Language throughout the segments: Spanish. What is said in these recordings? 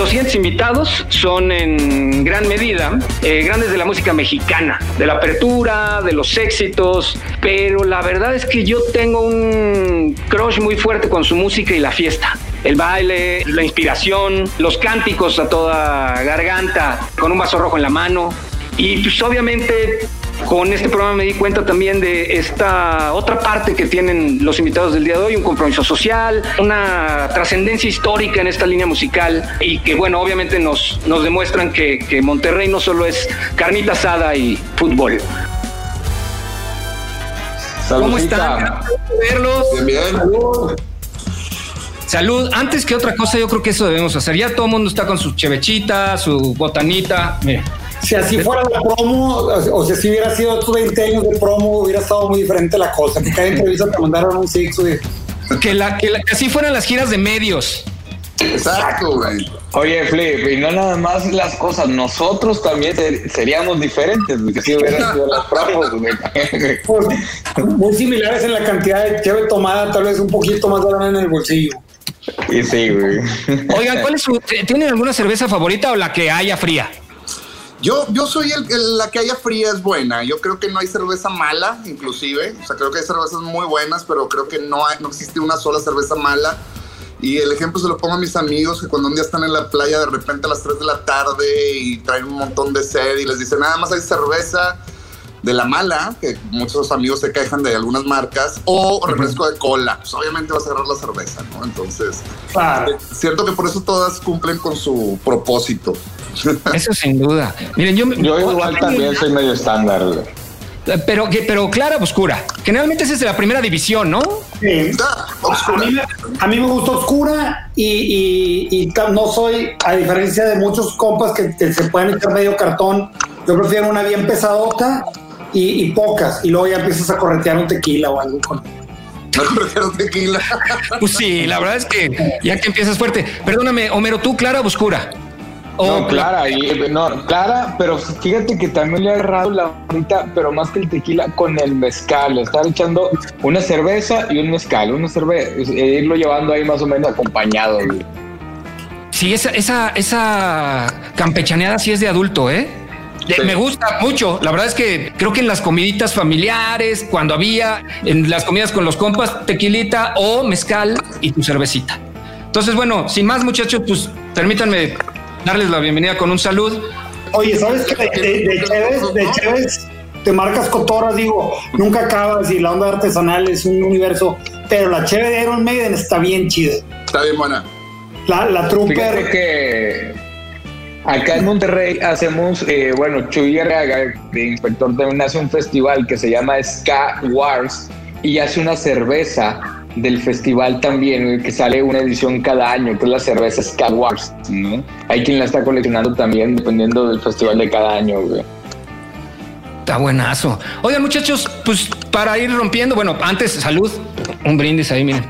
Los siguientes invitados son en gran medida eh, grandes de la música mexicana, de la apertura, de los éxitos, pero la verdad es que yo tengo un crush muy fuerte con su música y la fiesta el baile, la inspiración, los cánticos a toda garganta, con un vaso rojo en la mano. Y pues obviamente con este programa me di cuenta también de esta otra parte que tienen los invitados del día de hoy, un compromiso social, una trascendencia histórica en esta línea musical y que bueno, obviamente nos, nos demuestran que, que Monterrey no solo es carnita asada y fútbol. ¿Cómo están? verlos. Bien, bien. Salud. Salud. Antes que otra cosa, yo creo que eso debemos hacer. Ya todo el mundo está con su chevechita, su botanita. Mira. Si así fuera la promo, o sea, si hubiera sido otros 20 años de promo, hubiera estado muy diferente la cosa. Que cada entrevista te mandaron un six, Que, la, que, la, que así fueran las giras de medios. Exacto, güey. Oye, Flip, y no nada más las cosas, nosotros también seríamos diferentes, porque si hubieran sido las promos, pues, Muy similares en la cantidad de cheve tomada, tal vez un poquito más grande en el bolsillo. Y sí, güey. Oigan, ¿cuál es su, ¿tienen alguna cerveza favorita o la que haya fría? Yo, yo soy el, la que haya fría es buena. Yo creo que no hay cerveza mala, inclusive. O sea, creo que hay cervezas muy buenas, pero creo que no, no existe una sola cerveza mala. Y el ejemplo se lo pongo a mis amigos que cuando un día están en la playa de repente a las 3 de la tarde y traen un montón de sed y les dicen nada más hay cerveza de la mala, que muchos amigos se quejan de algunas marcas, o refresco de cola. Pues obviamente va a cerrar la cerveza, ¿no? Entonces, claro. cierto que por eso todas cumplen con su propósito. Eso sin duda. Miren, yo, yo igual también soy medio estándar. Pero, pero clara oscura. Generalmente esa es de la primera división, ¿no? Sí. A, mí, me gusta oscura y, y, no soy, a diferencia de muchos compas que, que se pueden echar medio cartón, yo prefiero una bien pesadota y, pocas, y luego ya empiezas a corretear un tequila o algo con. Tequila. Pues sí, la verdad es que ya que empiezas fuerte. Perdóname, Homero, ¿tú clara o oscura? no, clara, y, no, clara, pero fíjate que también le ha agarrado la ahorita, pero más que el tequila, con el mezcal. Le están echando una cerveza y un mezcal, una cerveza, e irlo llevando ahí más o menos acompañado. Sí, esa, esa, esa campechaneada sí es de adulto, ¿eh? Me gusta mucho. La verdad es que creo que en las comiditas familiares, cuando había, en las comidas con los compas, tequilita o mezcal y tu cervecita. Entonces, bueno, sin más muchachos, pues permítanme darles la bienvenida con un salud. Oye, ¿sabes que de, de, de te marcas cotorras? Digo, nunca acabas y la onda artesanal es un universo, pero la Cheve de Iron Maiden está bien chida. Está bien buena. La, la Trooper. que Acá en Monterrey hacemos, eh, bueno, Chuy Arriaga, de inspector, también hace un festival que se llama Ska Wars y hace una cerveza del festival también, que sale una edición cada año, que es la cerveza Ska Wars. Hay quien la está coleccionando también, dependiendo del festival de cada año. Está buenazo. Oigan, muchachos, pues para ir rompiendo, bueno, antes, salud, un brindis ahí, miren.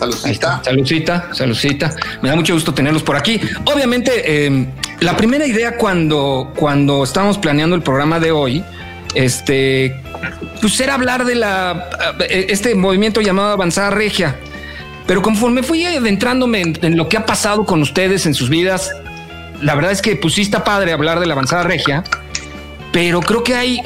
Saludcita. Saludcita, saludcita. Me da mucho gusto tenerlos por aquí. Obviamente, em, la primera idea cuando, cuando estábamos planeando el programa de hoy, este, pues era hablar de la, eh, este movimiento llamado Avanzada Regia. Pero conforme fui adentrándome en, lo que ha pasado con ustedes en sus vidas, la verdad es que sí está padre hablar de la Avanzada Regia, pero creo que hay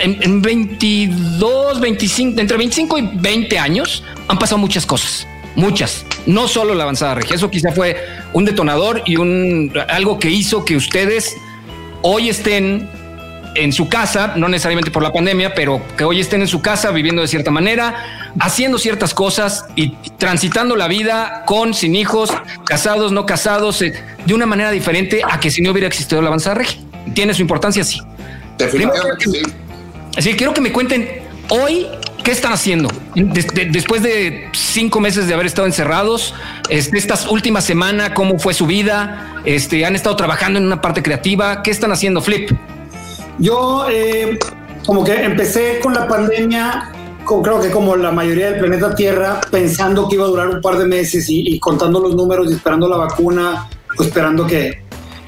en 22, 25, entre 25 y 20 años han pasado muchas cosas muchas, no solo la avanzada regia. Eso quizá fue un detonador y un algo que hizo que ustedes hoy estén en su casa, no necesariamente por la pandemia, pero que hoy estén en su casa viviendo de cierta manera, haciendo ciertas cosas y transitando la vida con, sin hijos, casados, no casados, eh, de una manera diferente a que si no hubiera existido la avanzada regia. Tiene su importancia, sí. Definitivamente sí. Así quiero que me cuenten hoy ¿Qué están haciendo? después de cinco meses de haber estado encerrados, este, estas últimas semanas, ¿cómo fue su vida? Este, ¿Han estado trabajando en una parte creativa? ¿Qué están haciendo, Flip? Yo, eh, como que empecé con la pandemia, creo que como la mayoría del planeta Tierra, pensando que iba a durar un par de meses y, contando los números y esperando la vacuna, esperando que,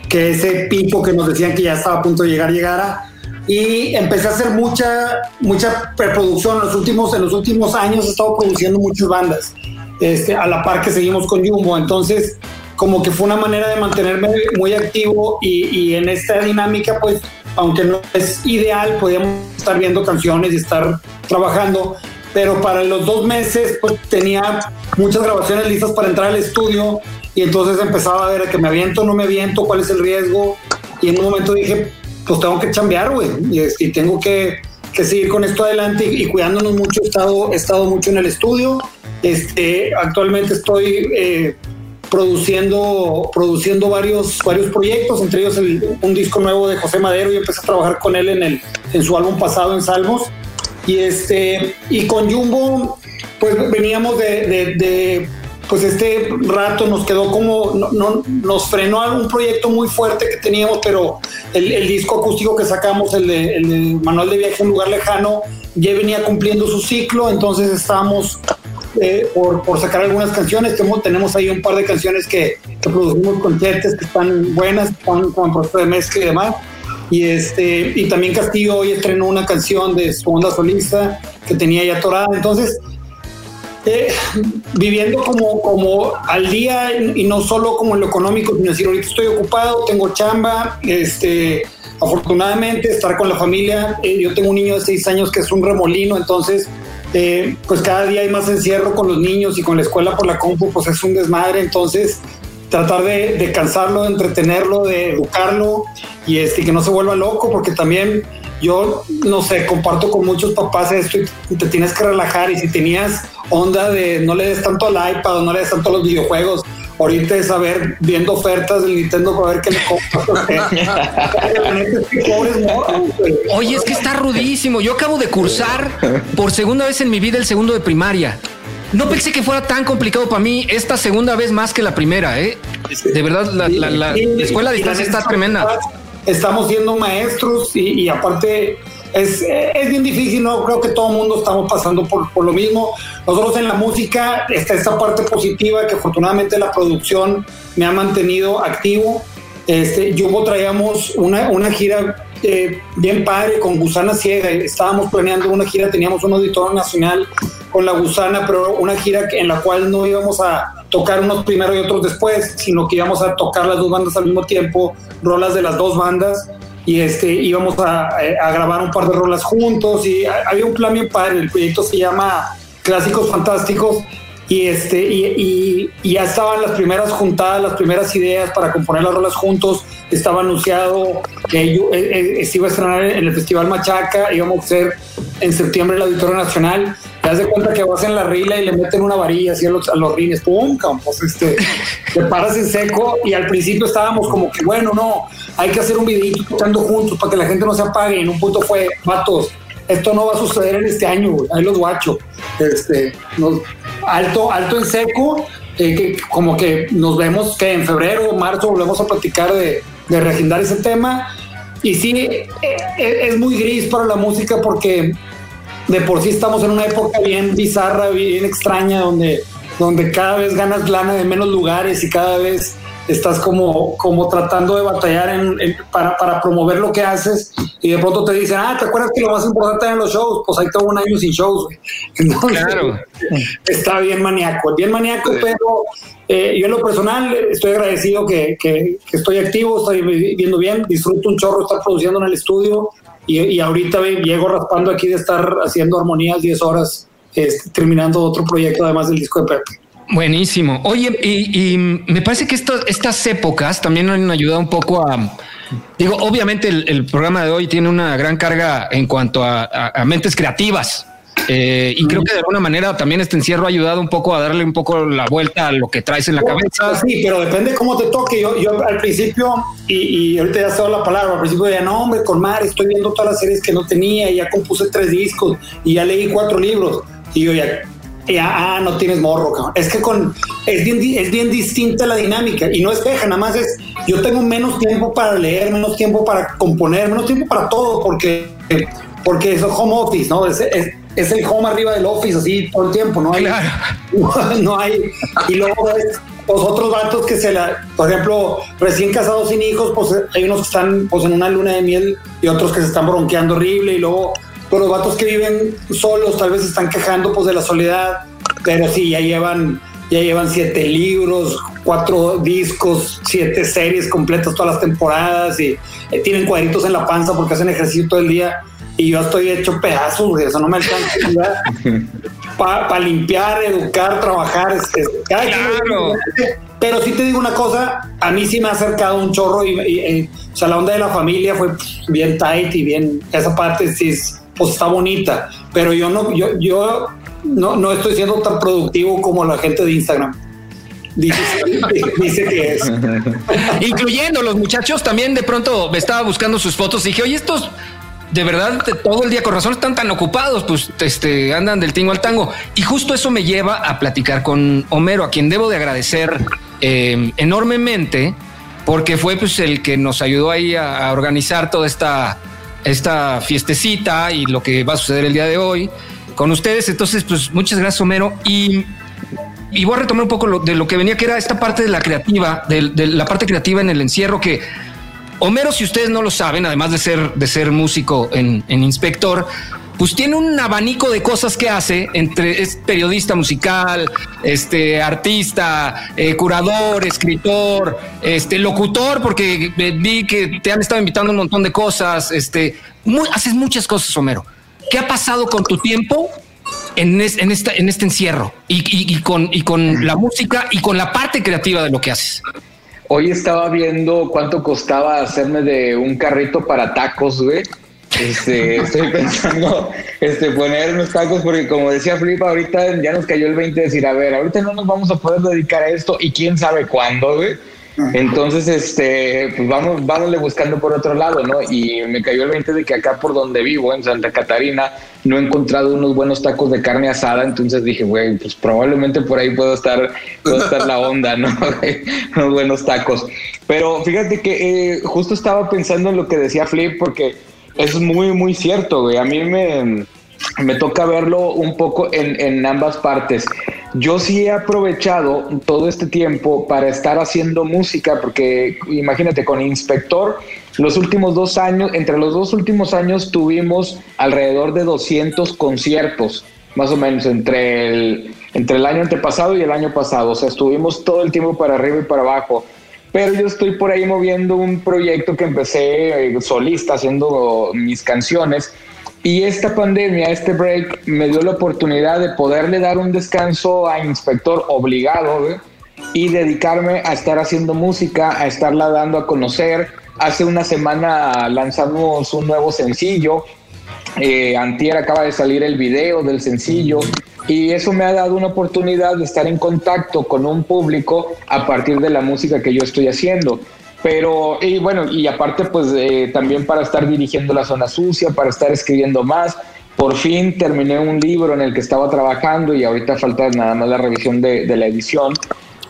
que ese pico que nos decían que ya estaba a punto de llegar llegara y empecé a hacer mucha, mucha preproducción. En los últimos, en los últimos años he estado produciendo muchas bandas, este, a la par que seguimos con Jumbo. Entonces, como que fue una manera de mantenerme muy activo y, y en esta dinámica, pues, aunque no es ideal, podíamos estar viendo canciones y estar trabajando, pero para los dos meses, pues tenía muchas grabaciones listas para entrar al estudio y entonces empezaba a ver que me aviento, no me aviento, cuál es el riesgo y en un momento dije, pues tengo que chambear, güey, y, tengo que, seguir con esto adelante y, cuidándonos mucho, he estado, he estado mucho en el estudio, este, actualmente estoy... Eh, produciendo, produciendo varios, varios proyectos, entre ellos el, un disco nuevo de José Madero. Y empecé a trabajar con él en, el, en su álbum pasado en Salmos. Y, este, y con Jumbo, pues veníamos de pues este rato nos quedó como, no, no, nos frenó algún proyecto muy fuerte que teníamos, pero el, disco acústico que sacamos, el de, Manual de Viaje a un lugar lejano, ya venía cumpliendo su ciclo, entonces estábamos eh, por, por, sacar algunas canciones, tenemos, tenemos ahí un par de canciones que, que producimos con que están buenas, están con proceso de mezcla y demás. Y, este, y también Castillo hoy estrenó una canción de su onda solista que tenía ya atorada. Entonces, eh, viviendo como, como al día y no solo como en lo económico, sino decir, ahorita estoy ocupado, tengo chamba, este, afortunadamente estar con la familia. Eh, yo tengo un niño de seis años que es un remolino, entonces, eh, pues cada día hay más encierro con los niños y con la escuela por la compu, pues es un desmadre. Entonces, tratar de, de cansarlo, de entretenerlo, de educarlo y este, que no se vuelva loco, porque también yo, no sé, comparto con muchos papás esto y te tienes que relajar y si tenías onda de no le des tanto al iPad o no le des tanto a los videojuegos, ahorita es saber viendo ofertas del Nintendo para ver qué le compras. Oye, es que está rudísimo. Yo acabo de cursar por segunda vez en mi vida el segundo de primaria. No pensé que fuera tan complicado para mí esta segunda vez más que la primera, ¿eh? De verdad, la, la, la, la escuela de distancia está tremenda. Estamos siendo maestros y, y aparte es, es, bien difícil, ¿no? Creo que todo el mundo estamos pasando por, por, lo mismo. Nosotros en la música está esta parte positiva que afortunadamente la producción me ha mantenido activo. Este, Jumbo traíamos una, una gira eh, bien padre con Gusana Ciega. Estábamos planeando una gira, teníamos un auditorio nacional con la Gusana, pero una gira en la cual no íbamos a tocar unos primero y otros después, sino que íbamos a tocar las dos bandas al mismo tiempo, rolas de las dos bandas y este, íbamos a, a, grabar un par de rolas juntos y había un plan bien padre, el proyecto se llama Clásicos Fantásticos y, este, y, y, ya estaban las primeras juntadas, las primeras ideas para componer las rolas juntos, estaba anunciado que eh, eh, se iba a estrenar en el Festival Machaca, íbamos a hacer en septiembre el Auditorio Nacional, te das de cuenta que vas en la rila y le meten una varilla así a los, a los rines, pum, pues este, te paras en seco y al principio estábamos como que bueno, no, hay que hacer un videito tocando juntos para que la gente no se apague. En un punto fue, vatos, esto no va a suceder en este año, ahí los guacho. Este, nos, alto, alto en seco, eh, que como que nos vemos que en febrero o marzo volvemos a platicar de, de reagendar ese tema. Y sí, eh, es muy gris para la música porque de por sí estamos en una época bien bizarra, bien extraña, donde, donde cada vez ganas lana de menos lugares y cada vez estás como, como tratando de batallar en, en, para, para, promover lo que haces y de pronto te dicen, ah, ¿te acuerdas que lo más importante en los shows? Pues ahí tengo un año sin shows, güey. Entonces, claro. está bien maníaco, bien maníaco, sí. pero eh, yo en lo personal estoy agradecido que, que, que, estoy activo, estoy viviendo bien, disfruto un chorro estar produciendo en el estudio y, y ahorita llego raspando aquí de estar haciendo armonías 10 horas, este, terminando otro proyecto además del disco de Pepe. Buenísimo. Oye, y, y me parece que esto, estas épocas también han ayudado un poco a, digo, obviamente el, programa de hoy tiene una gran carga en cuanto a, mentes creativas. Eh, y creo que de alguna manera también este encierro ha ayudado un poco a darle un poco la vuelta a lo que traes en la cabeza. Sí, pero depende cómo te toque. Yo, yo al principio, y, y ahorita ya se la palabra, al principio ya no, hombre, con Mar, estoy viendo todas las series que no tenía, y ya compuse tres discos y ya leí cuatro libros. Y yo ya, ah, no tienes morro, cabrón. Es que con es bien, es bien distinta la dinámica y no es queja, nada más es yo tengo menos tiempo para leer, menos tiempo para componer, menos tiempo para todo porque porque es home office, ¿no? Es, es, es el home arriba del office así todo el tiempo, no hay claro. no, no hay y luego es, los otros vatos que se la, por ejemplo, recién casados sin hijos, pues hay unos que están pues en una luna de miel y otros que se están bronqueando horrible y luego los vatos que viven solos tal vez están quejando pues de la soledad, pero sí, ya llevan ya llevan siete libros, cuatro discos, siete series completas todas las temporadas y eh, tienen cuadritos en la panza porque hacen ejercicio todo el día y yo estoy hecho pedazos, güey, eso no me alcanza para limpiar, educar, trabajar. claro. pero sí te digo una cosa, a mí sí me ha acercado un chorro y, eh, o sea, la onda de la familia fue bien tight y bien, esa parte sí pues está bonita, pero yo no, yo, yo no, no estoy siendo tan productivo como la gente de Instagram. Dice, que es. Incluyendo los muchachos, también de pronto me estaba buscando sus fotos y dije, oye, estos de verdad todo el día con razón están tan ocupados, pues este, andan del tingo al tango. Y justo eso me lleva a platicar con Homero, a quien debo de agradecer eh, enormemente, porque fue pues el que nos ayudó ahí a, organizar toda esta, esta fiestecita y lo que va a suceder el día de hoy con ustedes. Entonces, pues muchas gracias, Homero. Y, y voy a retomar un poco de lo que venía, que era esta parte de la creativa, de, de la parte creativa en el encierro que Homero, si ustedes no lo saben, además de ser, de ser músico en, inspector, pues tiene un abanico de cosas que hace entre es periodista musical, este artista, eh, curador, escritor, este locutor, porque vi que te han estado invitando un montón de cosas, este, haces muchas cosas, Homero. ¿Qué ha pasado con tu tiempo en, este encierro y, con, y con la música y con la parte creativa de lo que haces? Hoy estaba viendo cuánto costaba hacerme de un carrito para tacos, güey. Este, estoy pensando este, poner unos tacos porque como decía Flipa, ahorita ya nos cayó el 20 de decir, a ver, ahorita no nos vamos a poder dedicar a esto y quién sabe cuándo, güey. Entonces, este, pues vamos, vámonos buscando por otro lado, ¿no? Y me cayó el 20 de que acá por donde vivo, en Santa Catarina, no he encontrado unos buenos tacos de carne asada, entonces dije, güey, pues probablemente por ahí puedo estar, puedo estar la onda, ¿no? unos buenos tacos. Pero fíjate que eh, justo estaba pensando en lo que decía Flip, porque es muy, muy cierto, güey. A mí me, me toca verlo un poco en, en ambas partes. Yo sí he aprovechado todo este tiempo para estar haciendo música, porque imagínate, con Inspector, los últimos dos años, entre los dos últimos años tuvimos alrededor de 200 conciertos, más o menos, entre el, entre el año antepasado y el año pasado. O sea, estuvimos todo el tiempo para arriba y para abajo. Pero yo estoy por ahí moviendo un proyecto que empecé eh, solista, haciendo mis canciones y esta pandemia, este break, me dio la oportunidad de poderle dar un descanso a Inspector obligado y dedicarme a estar haciendo música, a estarla dando a conocer. Hace una semana lanzamos un nuevo sencillo. Eh, antier acaba de salir el video del sencillo y eso me ha dado una oportunidad de estar en contacto con un público a partir de la música que yo estoy haciendo. Pero, y bueno, y aparte, pues eh, también para estar dirigiendo la zona sucia, para estar escribiendo más. Por fin terminé un libro en el que estaba trabajando y ahorita falta nada más la revisión de, la edición.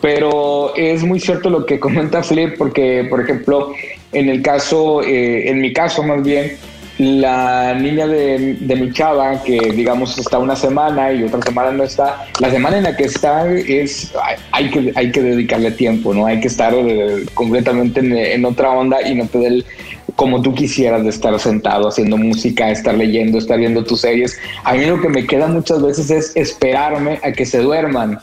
Pero es muy cierto lo que comenta Flip, porque, por ejemplo, en el caso, eh, en mi caso más bien, la niña de, mi chava, que digamos está una semana y otra semana no está, la semana en la que está es, hay que, hay que dedicarle tiempo, ¿no? Hay que estar eh, completamente en, otra onda y no poder como tú quisieras de estar sentado haciendo música, estar leyendo, estar viendo tus series. A mí lo que me queda muchas veces es esperarme a que se duerman.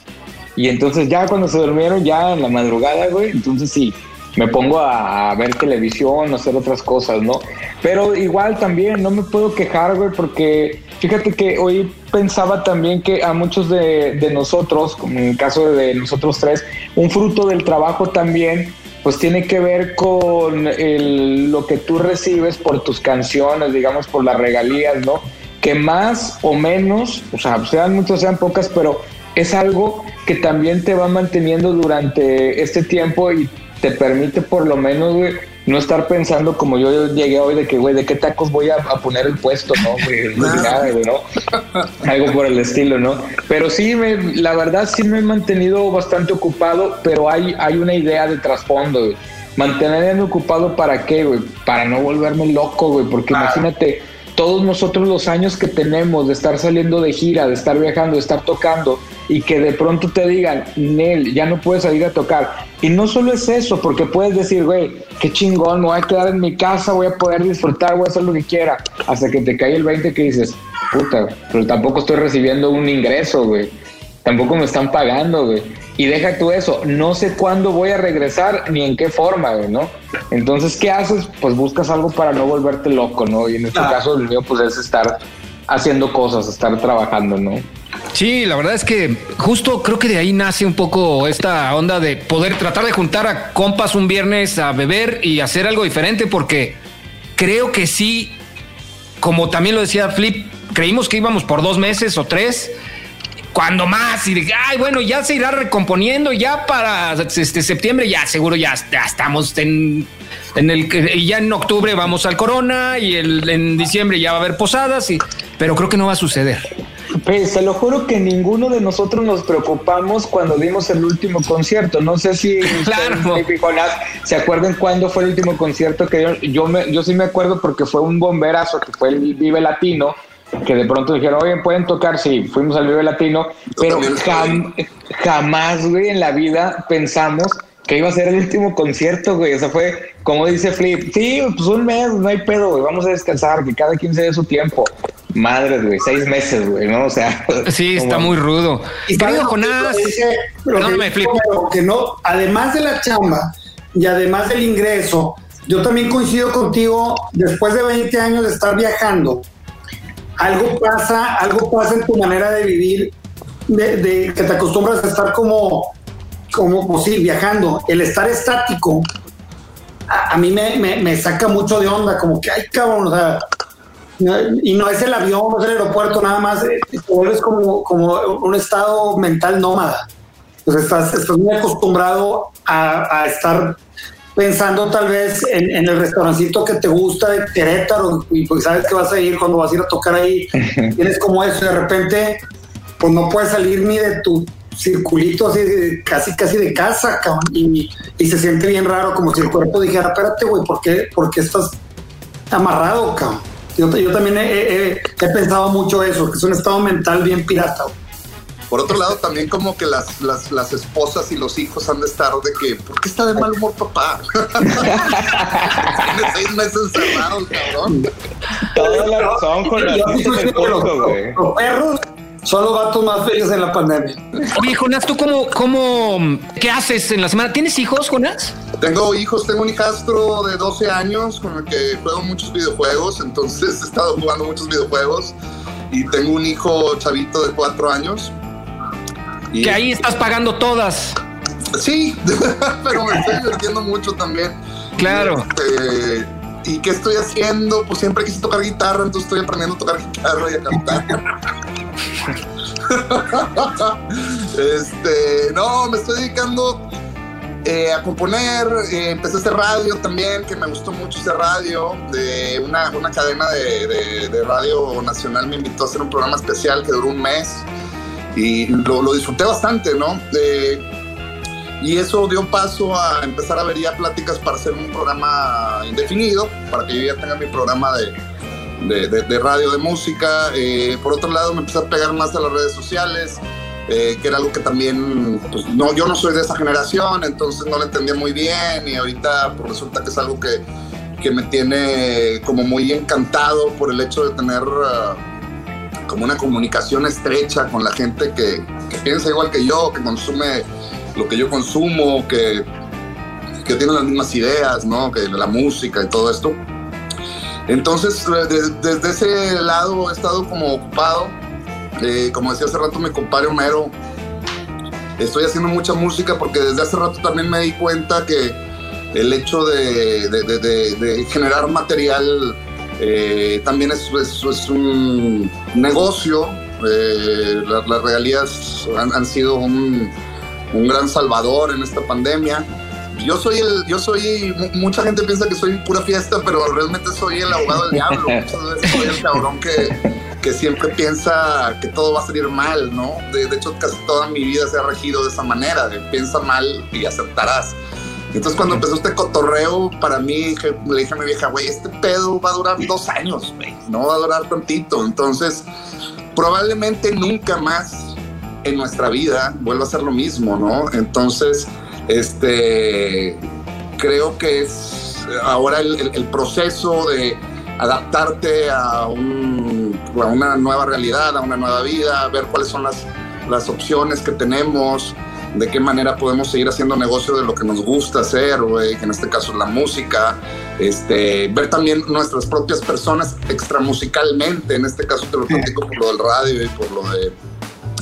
Y entonces ya cuando se durmieron, ya en la madrugada, güey, entonces sí, me pongo a, ver televisión, a hacer otras cosas, ¿no? Pero igual también no me puedo quejar, güey, porque fíjate que hoy pensaba también que a muchos de, nosotros, como en el caso de nosotros tres, un fruto del trabajo también, pues tiene que ver con lo que tú recibes por tus canciones, digamos, por las regalías, ¿no? Que más o menos, o sea, sean muchas, sean pocas, pero es algo que también te va manteniendo durante este tiempo y te permite por lo menos, güey, no estar pensando como yo llegué hoy de que, güey, ¿de qué tacos voy a, poner el puesto, no, güey? ¿no? Algo por el estilo, ¿no? Pero sí, me, la verdad sí me he mantenido bastante ocupado, pero hay, hay una idea de trasfondo, güey. Mantenerme ocupado para qué, güey? Para no volverme loco, güey, porque imagínate todos nosotros los años que tenemos de estar saliendo de gira, de estar viajando, de estar tocando, y que de pronto te digan, Nel, ya no puedes salir a tocar. Y no solo es eso, porque puedes decir, güey, qué chingón, me voy a quedar en mi casa, voy a poder disfrutar, voy a hacer lo que quiera, hasta que te cae el 20 que dices, puta, pero tampoco estoy recibiendo un ingreso, güey. Tampoco me están pagando, güey. Y deja tú eso, no sé cuándo voy a regresar ni en qué forma, ¿no? Entonces, ¿qué haces? Pues buscas algo para no volverte loco, ¿no? Y en este caso el mío pues es estar haciendo cosas, estar trabajando, ¿no? Sí, la verdad es que justo creo que de ahí nace un poco esta onda de poder tratar de juntar a compas un viernes a beber y hacer algo diferente, porque creo que sí, como también lo decía Flip, creímos que íbamos por dos meses o tres, cuando más, y de, ay, bueno, ya se irá recomponiendo, ya para este septiembre, ya seguro ya, estamos en, en el, y ya en octubre vamos al Corona, y el, en diciembre ya va a haber posadas, y, pero creo que no va a suceder. Pues te lo juro que ninguno de nosotros nos preocupamos cuando dimos el último concierto. No sé si claro. se acuerdan cuándo fue el último concierto que yo, yo, me, yo sí me acuerdo porque fue un bomberazo que fue el Vive Latino que de pronto dijeron, oye, pueden tocar, sí, fuimos al Vive Latino, pero jamás, güey, en la vida pensamos que iba a ser el último concierto, güey. O sea, fue como dice Flip, sí, pues un mes, no hay pedo, güey, vamos a descansar, que cada quien se dé su tiempo. Madre, güey, seis meses, güey, ¿no? O sea. Sí, está muy rudo. Y Querido Jonás, me Flip. Que no, además de la chamba y además del ingreso, yo también coincido contigo, después de 20 años de estar viajando, algo pasa, algo pasa en tu manera de vivir, de, que te acostumbras a estar como, como, sí, viajando. El estar estático, a, mí me, saca mucho de onda, como que, ay, cabrón, o sea, y no es el avión, no es el aeropuerto, nada más, eh, vuelves como, como un estado mental nómada. Pues estás, estás muy acostumbrado a, a estar pensando tal vez en, el restaurancito que te gusta de Querétaro y pues sabes que vas a ir cuando vas a ir a tocar ahí, tienes como eso, de repente pues no puedes salir ni de tu circulito así casi casi de casa, y, se siente bien raro, como si el cuerpo dijera, espérate, güey, ¿por qué, ¿por qué estás amarrado, cabrón? Yo, yo también he, pensado mucho eso, que es un estado mental bien pirata, por otro lado, también como que las, las, las, esposas y los hijos han de estar de que, ¿por qué está de mal humor papá? Tiene seis meses encerrado cabrón. Toda la razón con la güey. Los perros son los vatos más felices en la pandemia. Oye, Jonás, ¿tú cómo, cómo, qué haces en la semana? ¿Tienes hijos, Jonás? Tengo hijos, tengo un hijastro de 12 años con el que juego muchos videojuegos, entonces he estado jugando muchos videojuegos y tengo un hijo chavito de 4 años que ahí estás pagando todas. Sí, pero me estoy divirtiendo mucho también. Claro. Este, ¿Y qué estoy haciendo? Pues siempre quise tocar guitarra, entonces estoy aprendiendo a tocar guitarra y a cantar. este, no, me estoy dedicando eh, a componer. Eh, empecé a hacer radio también, que me gustó mucho ese radio. De una, una cadena de, de radio nacional me invitó a hacer un programa especial que duró un mes y lo, disfruté bastante, ¿no? y eso dio paso a empezar a ver ya pláticas para hacer un programa indefinido, para que yo ya tenga mi programa de, de, radio de música. Eh, por otro lado, me empecé a pegar más a las redes sociales. Eh, que era algo que también, pues, no, yo no soy de esa generación, entonces no lo entendía muy bien y ahorita pues, resulta que es algo que, que me tiene como muy encantado por el hecho de tener... Uh, como una comunicación estrecha con la gente que, piensa igual que yo, que consume lo que yo consumo, que, que tiene las mismas ideas, ¿no? Que la música y todo esto. Entonces, desde ese lado he estado como ocupado. Eh, como decía hace rato mi compadre Homero, estoy haciendo mucha música porque desde hace rato también me di cuenta que el hecho de generar material eh, también es, es, un negocio. Eh, las regalías han, sido un, un, gran salvador en esta pandemia. Yo soy el, yo soy, mucha gente piensa que soy pura fiesta, pero realmente soy el abogado del diablo. Muchas veces soy el cabrón que, que siempre piensa que todo va a salir mal, ¿no? De, de, hecho, casi toda mi vida se ha regido de esa manera, de piensa mal y aceptarás. Entonces cuando empezó este cotorreo, para mí le dije a mi vieja, güey, este pedo va a durar dos años, güey, no va a durar tantito. Entonces, probablemente nunca más en nuestra vida vuelva a ser lo mismo, ¿no? Entonces, este, creo que es ahora el, proceso de adaptarte a, una nueva realidad, a una nueva vida, ver cuáles son las, las opciones que tenemos, de qué manera podemos seguir haciendo negocio de lo que nos gusta hacer, güey, que en este caso es la música, este, ver también nuestras propias personas extramusicalmente, en este caso te lo platico por lo del radio y por lo de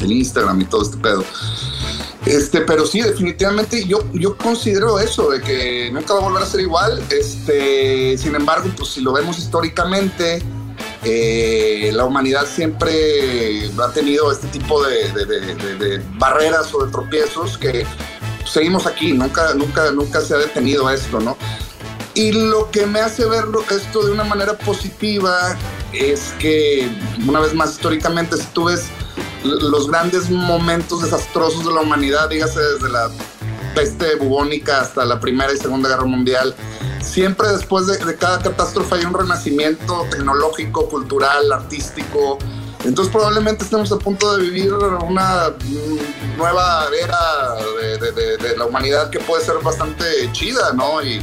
el Instagram y todo este pedo. Este, pero sí, definitivamente yo, yo considero eso, de que nunca va a volver a ser igual. Este, sin embargo, pues si lo vemos históricamente, eh, la humanidad siempre ha tenido este tipo de, barreras o de tropiezos que seguimos aquí, nunca, nunca, nunca se ha detenido esto, ¿no? Y lo que me hace ver esto de una manera positiva es que, una vez más, históricamente, si tú ves los grandes momentos desastrosos de la humanidad, dígase desde la peste bubónica hasta la Primera y Segunda Guerra Mundial, siempre después de, cada catástrofe hay un renacimiento tecnológico, cultural, artístico. Entonces probablemente estemos a punto de vivir una nueva era de, la humanidad que puede ser bastante chida, ¿no? Y,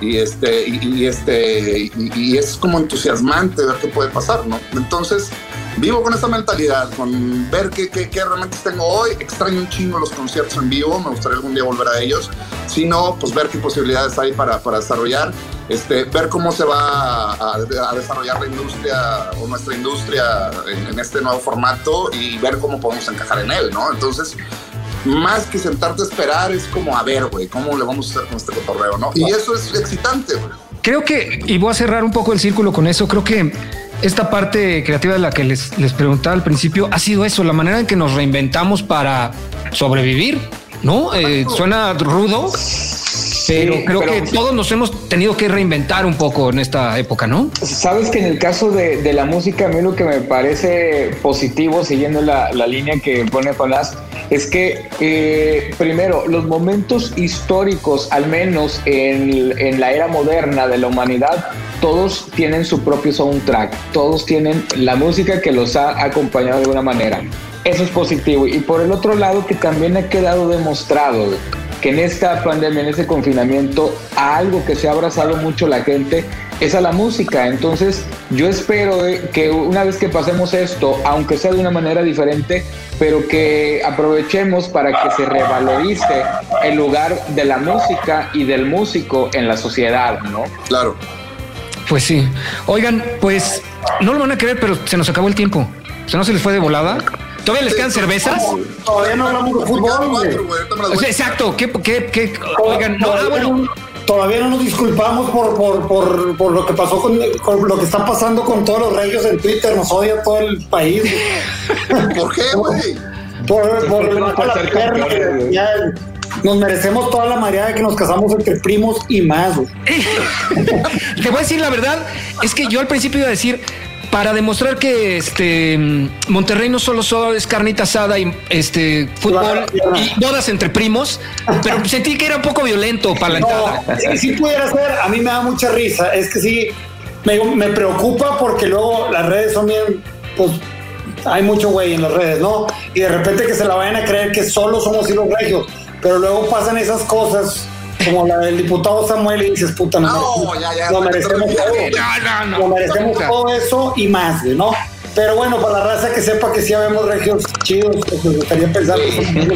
y este, y, este, y, es como entusiasmante ver qué puede pasar, ¿no? Entonces, vivo con esa mentalidad, con ver qué, qué, qué, herramientas tengo hoy. Extraño un chingo los conciertos en vivo, me gustaría algún día volver a ellos. Si no, pues ver qué posibilidades hay para, para desarrollar, este, ver cómo se va a, desarrollar la industria o nuestra industria en, en, este nuevo formato y ver cómo podemos encajar en él, ¿no? Entonces, más que sentarte a esperar, es como a ver, güey, cómo le vamos a hacer con este cotorreo, ¿no? Y eso es excitante, güey. Creo que, y voy a cerrar un poco el círculo con eso, creo que esta parte creativa de la que les, les preguntaba al principio ha sido eso, la manera en que nos reinventamos para sobrevivir, ¿no? Eh, suena rudo, pero creo que todos nos hemos tenido que reinventar un poco en esta época, ¿no? Sabes que en el caso de, la música, a mí lo que me parece positivo, siguiendo la, línea que pone Jonás, es que eh, primero, los momentos históricos, al menos en, en la era moderna de la humanidad, todos tienen su propio soundtrack, todos tienen la música que los ha acompañado de alguna manera. Eso es positivo. Y por el otro lado, que también ha quedado demostrado que en esta pandemia, en este confinamiento, a algo que se ha abrazado mucho la gente es a la música. Entonces, yo espero que una vez que pasemos esto, aunque sea de una manera diferente, pero que aprovechemos para que se revalorice el lugar de la música y del músico en la sociedad, ¿no? Claro. Pues sí. Oigan, pues no lo van a creer, pero se nos acabó el tiempo. ¿Se no se les fue de volada? ¿Todavía les quedan cervezas? Todavía no hablamos de fútbol. exacto. ¿Qué, qué, qué? Oigan, no, ah, bueno. Todavía no nos disculpamos por, por, por, por lo que pasó con, con, lo que está pasando con todos los reyes en Twitter. Nos odia todo el país. ¿Por qué, güey? Por, por, por ya, nos merecemos toda la mareada que nos casamos entre primos y más. Te voy a decir la verdad, es que yo al principio iba a decir, para demostrar que este Monterrey no solo, es carnita asada y este fútbol y bodas entre primos, pero sentí que era un poco violento para la entrada. si pudiera ser, a mí me da mucha risa. Es que sí, me, preocupa porque luego las redes son bien, pues hay mucho güey en las redes, ¿no? Y de repente que se la vayan a creer que solo somos los regios, pero luego pasan esas cosas como la del diputado Samuel y dices, puta, no, no ya, ya, lo merecemos todo. No, lo merecemos todo eso y más, ¿no? Pero bueno, para la raza que sepa que sí habemos regios chidos, pues me gustaría pensar que son